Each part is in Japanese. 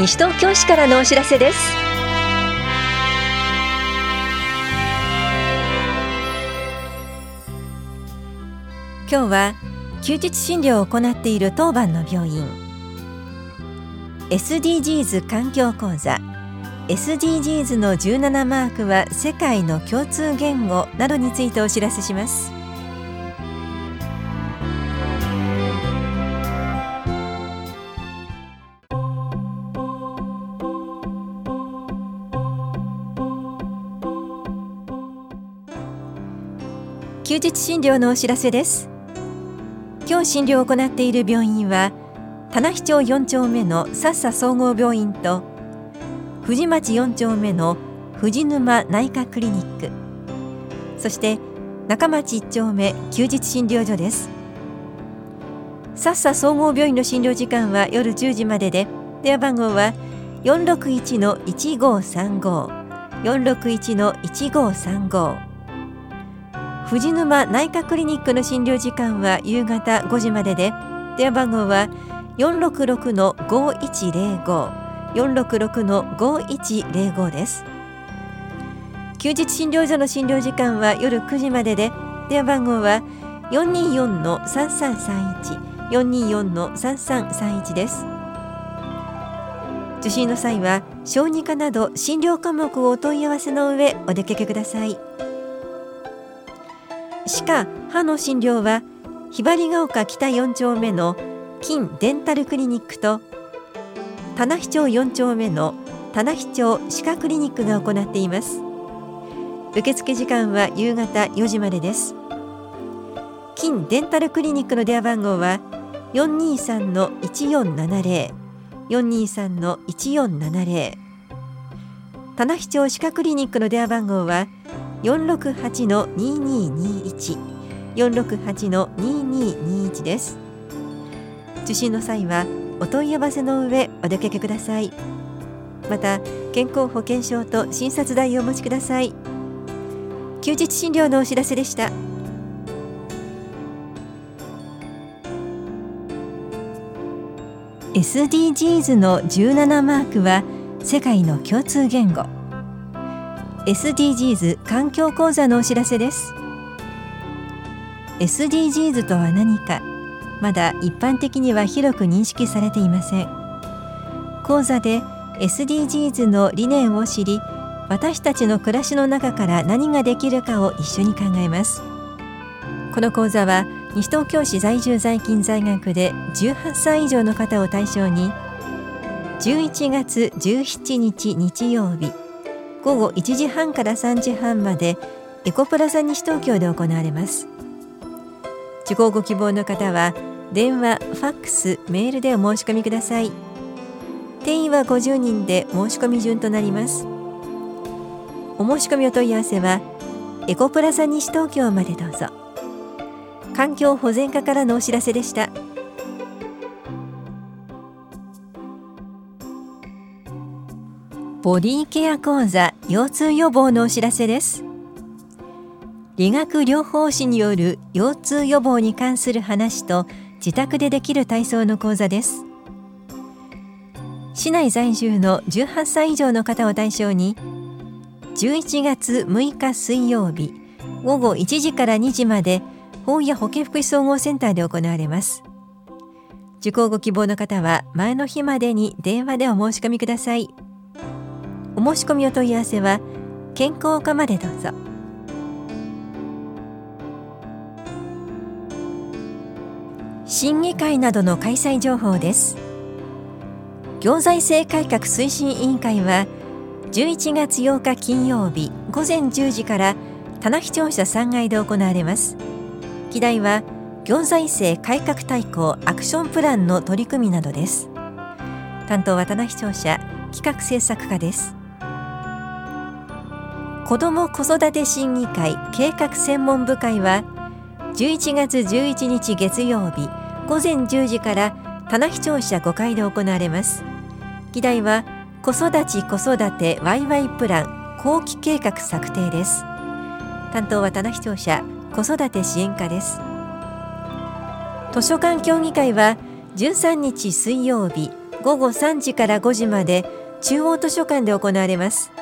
西東京市からのお知らせです。今日は休日診療を行っている当番の病院。SDGs 環境講座。SDGs の17マークは世界の共通言語などについてお知らせします。休日診療のお知らせです。今日診療を行っている病院は棚視町4丁目のさっさ総合病院と富士町4丁目の藤沼内科クリニックそして中町1丁目休日診療所です。さっさ総合病院の診療時間は夜10時までで電話番号は461-1535 461-1535藤沼内科クリニックの診療時間は夕方5時までで電話番号は466-5105 466-5105です休日診療所の診療時間は夜9時までで電話番号は424-3331 424-3331です受診の際は小児科など診療科目をお問い合わせの上お出かけください。歯科・歯の診療はひばりが丘北4丁目の金デンタルクリニックと棚視町4丁目の棚視町歯科クリニックが行っています。受付時間は夕方4時までです。金デンタルクリニックの電話番号は423-1470 423-1470棚視町歯科クリニックの電話番号は468の2221 468の2221です。受診の際はお問い合わせの上お出かけください。また健康保険証と診察代をお持ちください。休日診療のお知らせでした。SDGs の17マークは世界の共通言語。SDGs 環境講座のお知らせです。SDGs とは何かまだ一般的には広く認識されていません。講座で SDGs の理念を知り私たちの暮らしの中から何ができるかを一緒に考えます。この講座は西東京市在住在勤在学で18歳以上の方を対象に11月17日日曜日午後1時半から3時半までエコプラザ西東京で行われます。受講ご希望の方は電話、ファックス、メールでお申し込みください。定員は50人で申し込み順となります。お申し込みお問い合わせはエコプラザ西東京までどうぞ。環境保全課からのお知らせでした。ボディケア講座腰痛予防のお知らせです。理学療法士による腰痛予防に関する話と自宅でできる体操の講座です。市内在住の18歳以上の方を対象に11月6日水曜日午後1時から2時まで法や保健福祉総合センターで行われます。受講ご希望の方は前の日までに電話でお申し込みください。お申し込みお問い合わせは健康課までどうぞ。審議会などの開催情報です。行財政改革推進委員会は11月8日金曜日午前10時から棚視聴者3階で行われます。議題は行財政改革大綱アクションプランの取り組みなどです。担当は棚視聴者企画政策課です。子ども子育て審議会計画専門部会は11月11日月曜日午前10時から棚視聴者5階で行われます。議題は子育ち子育てワイワイプラン後期計画策定です。担当は棚視聴者子育て支援課です。図書館協議会は13日水曜日午後3時から5時まで中央図書館で行われます。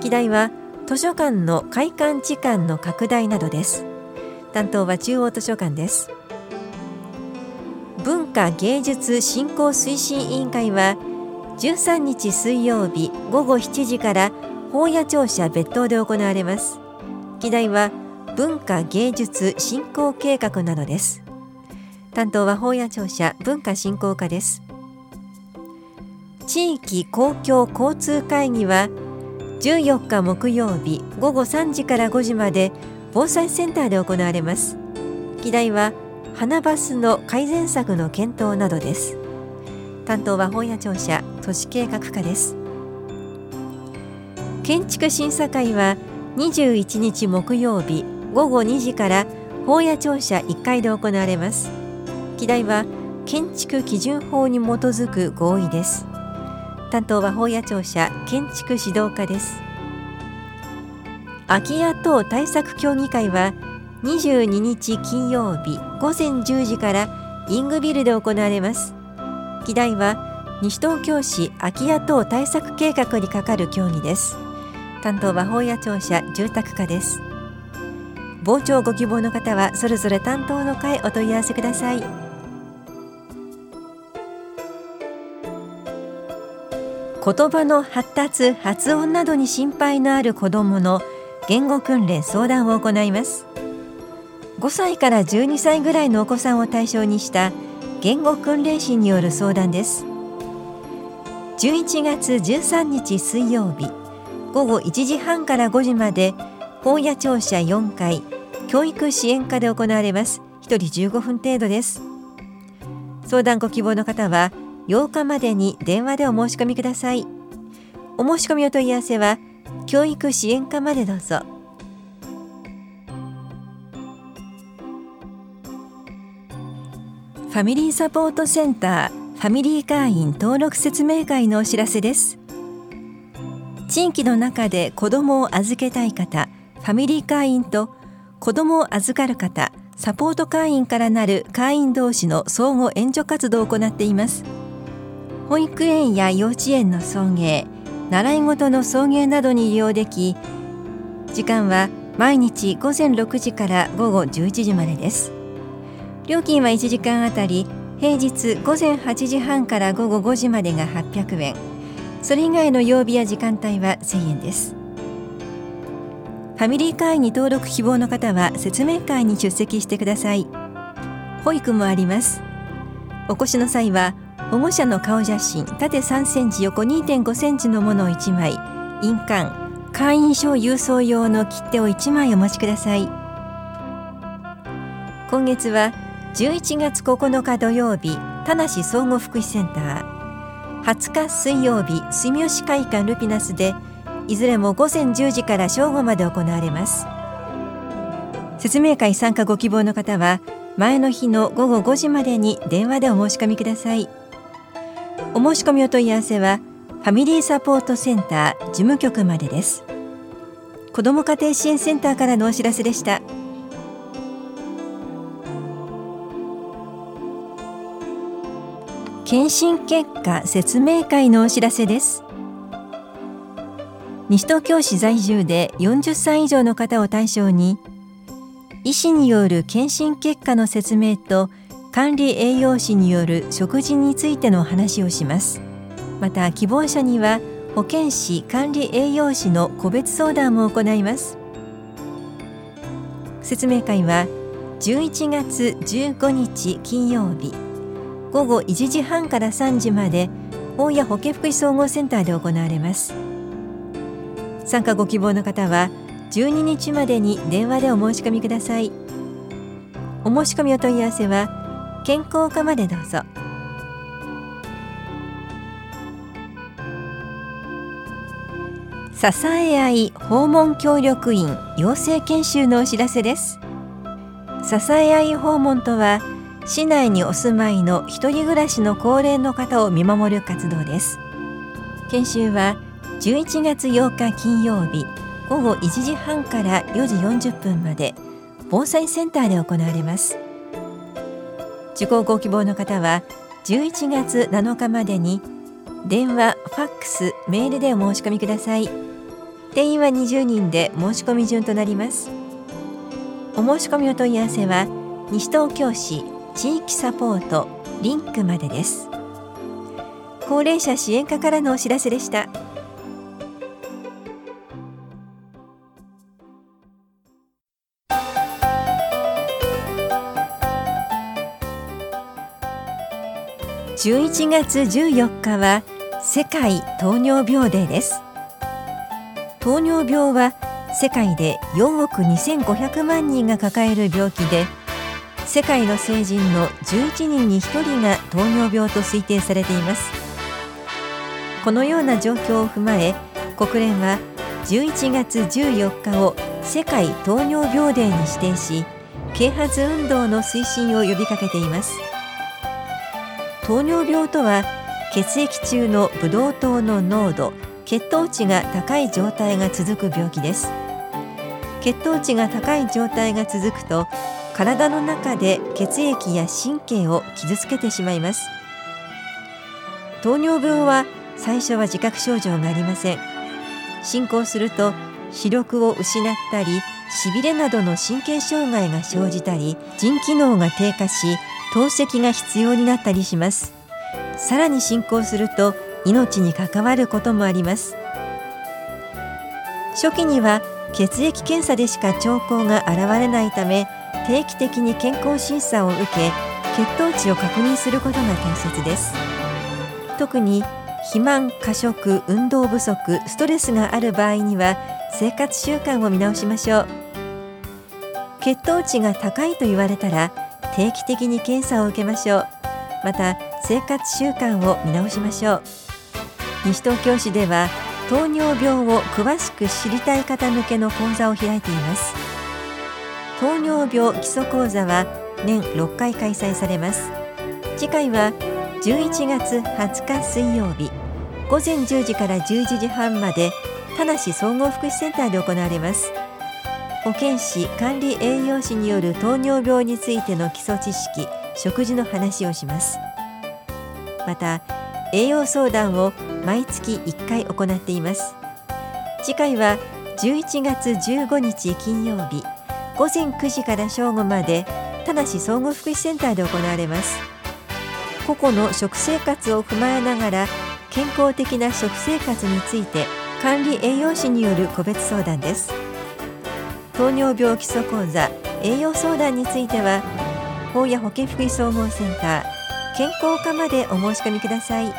議題は図書館の開館時間の拡大などです。担当は中央図書館です。文化芸術振興推進委員会は13日水曜日午後7時から法屋庁舎別当で行われます。議題は文化芸術振興計画などです。担当は法屋庁舎文化振興課です。地域公共交通会議は14日木曜日午後3時から5時まで防災センターで行われます。議題は花バスの改善策の検討などです。担当は本屋庁舎都市計画課です。建築審査会は21日木曜日午後2時から本屋庁舎1階で行われます。議題は建築基準法に基づく合意です。担当は法屋庁舎建築指導課です。空き家等対策協議会は22日金曜日午前10時からイングビルで行われます。議題は西東京市空き家等対策計画に係る協議です。担当は法屋庁舎住宅課です。傍聴ご希望の方はそれぞれ担当の会お問い合わせください。言葉の発達発音などに心配のある子どもの言語訓練相談を行います。5歳から12歳ぐらいのお子さんを対象にした言語訓練士による相談です。11月13日水曜日午後1時半から5時まで本屋庁舎4階教育支援課で行われます。1人15分程度です。相談ご希望の方は8日までに電話でお申し込みください。お申し込みお問い合わせは教育支援課までどうぞ。ファミリーサポートセンターファミリー会員登録説明会のお知らせです。地域の中で子どもを預けたい方ファミリー会員と子どもを預かる方サポート会員からなる会員同士の相互援助活動を行っています。保育園や幼稚園の送迎習い事の送迎などに利用でき時間は毎日午前6時から午後11時までです。料金は1時間あたり平日午前8時半から午後5時までが800円。それ以外の曜日や時間帯は1000円です。ファミリー会員に登録希望の方は説明会に出席してください。保育もあります。お越しの際は保護者の顔写真縦3センチ横2.5センチのものを1枚。印鑑。会員証郵送用の切手を1枚お持ちください。今月は11月9日土曜日田梨総合福祉センター。20日水曜日住吉会館ルピナスでいずれも午前10時から正午まで行われます。説明会参加ご希望の方は前の日の午後5時までに電話でお申し込みください。お申し込みお問い合わせはファミリーサポートセンター事務局までです。子ども家庭支援センターからのお知らせでした。検診結果説明会のお知らせです。西東京市在住で40歳以上の方を対象に医師による検診結果の説明と管理栄養士による食事についての話をします。また希望者には保健師管理栄養士の個別相談も行います。説明会は11月15日金曜日午後1時半から3時まで大谷保健福祉総合センターで行われます。参加ご希望の方は12日までに電話でお申し込みください。お申し込みお問い合わせは健康課までどうぞ。支え合い訪問協力員養成研修のお知らせです。支え合い訪問とは市内にお住まいの一人暮らしの高齢の方を見守る活動です。研修は11月8日金曜日午後1時半から4時40分まで防災センターで行われます。受講ご希望の方は11月7日までに電話、ファックス、メールでお申し込みください。定員は20人で申し込み順となります。お申し込みお問い合わせは西東京市地域サポートリンクまでです。高齢者支援課からのお知らせでした。11月14日は世界糖尿病デーです。糖尿病は世界で4億2500万人が抱える病気で世界の成人の11人に1人が糖尿病と推定されています。このような状況を踏まえ国連は11月14日を世界糖尿病デーに指定し啓発運動の推進を呼びかけています。糖尿病とは血液中のブドウ糖の濃度血糖値が高い状態が続く病気です。血糖値が高い状態が続くと体の中で血液や神経を傷つけてしまいます。糖尿病は最初は自覚症状がありません。進行すると視力を失ったりしびれなどの神経障害が生じたり腎機能が低下し透析が必要になったりします。さらに進行すると命に関わることもあります。初期には血液検査でしか兆候が現れないため定期的に健康審査を受け血糖値を確認することが大切です。特に肥満、過食、運動不足、ストレスがある場合には生活習慣を見直しましょう。血糖値が高いと言われたら定期的に検査を受けましょう。また生活習慣を見直しましょう。西東京市では糖尿病を詳しく知りたい方向けの講座を開いています。糖尿病基礎講座は年6回開催されます。次回は11月20日水曜日午前10時から11時半まで田梨総合福祉センターで行われます。保健師管理栄養士による糖尿病についての基礎知識食事の話をします。また栄養相談を毎月1回行っています。次回は11月15日金曜日午前9時から正午まで田梨総合福祉センターで行われます。個々の食生活を踏まえながら健康的な食生活について管理栄養士による個別相談です。糖尿病基礎講座栄養相談については法や保健福祉総合センター健康課までお申し込みください。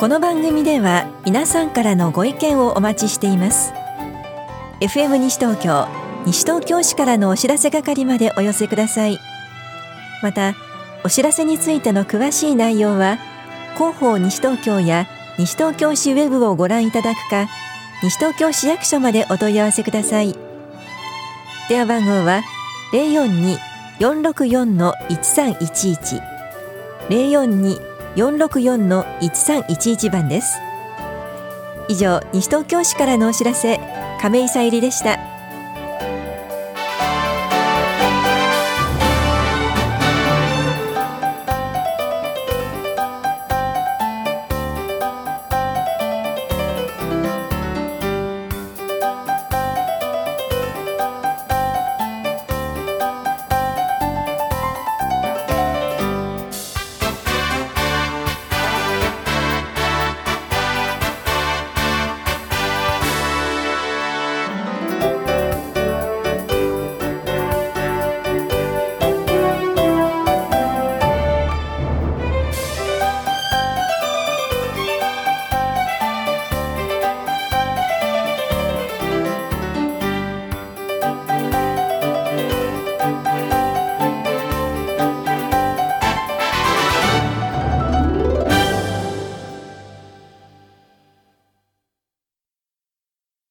この番組では皆さんからのご意見をお待ちしています。FM 西東京西東京市からのお知らせ係までお寄せください。またお知らせについての詳しい内容は広報西東京や西東京市ウェブをご覧いただくか西東京市役所までお問い合わせください。電話番号は042-464-1311 042-464-1311番です。以上西東京市からのお知らせ亀井さゆりでした。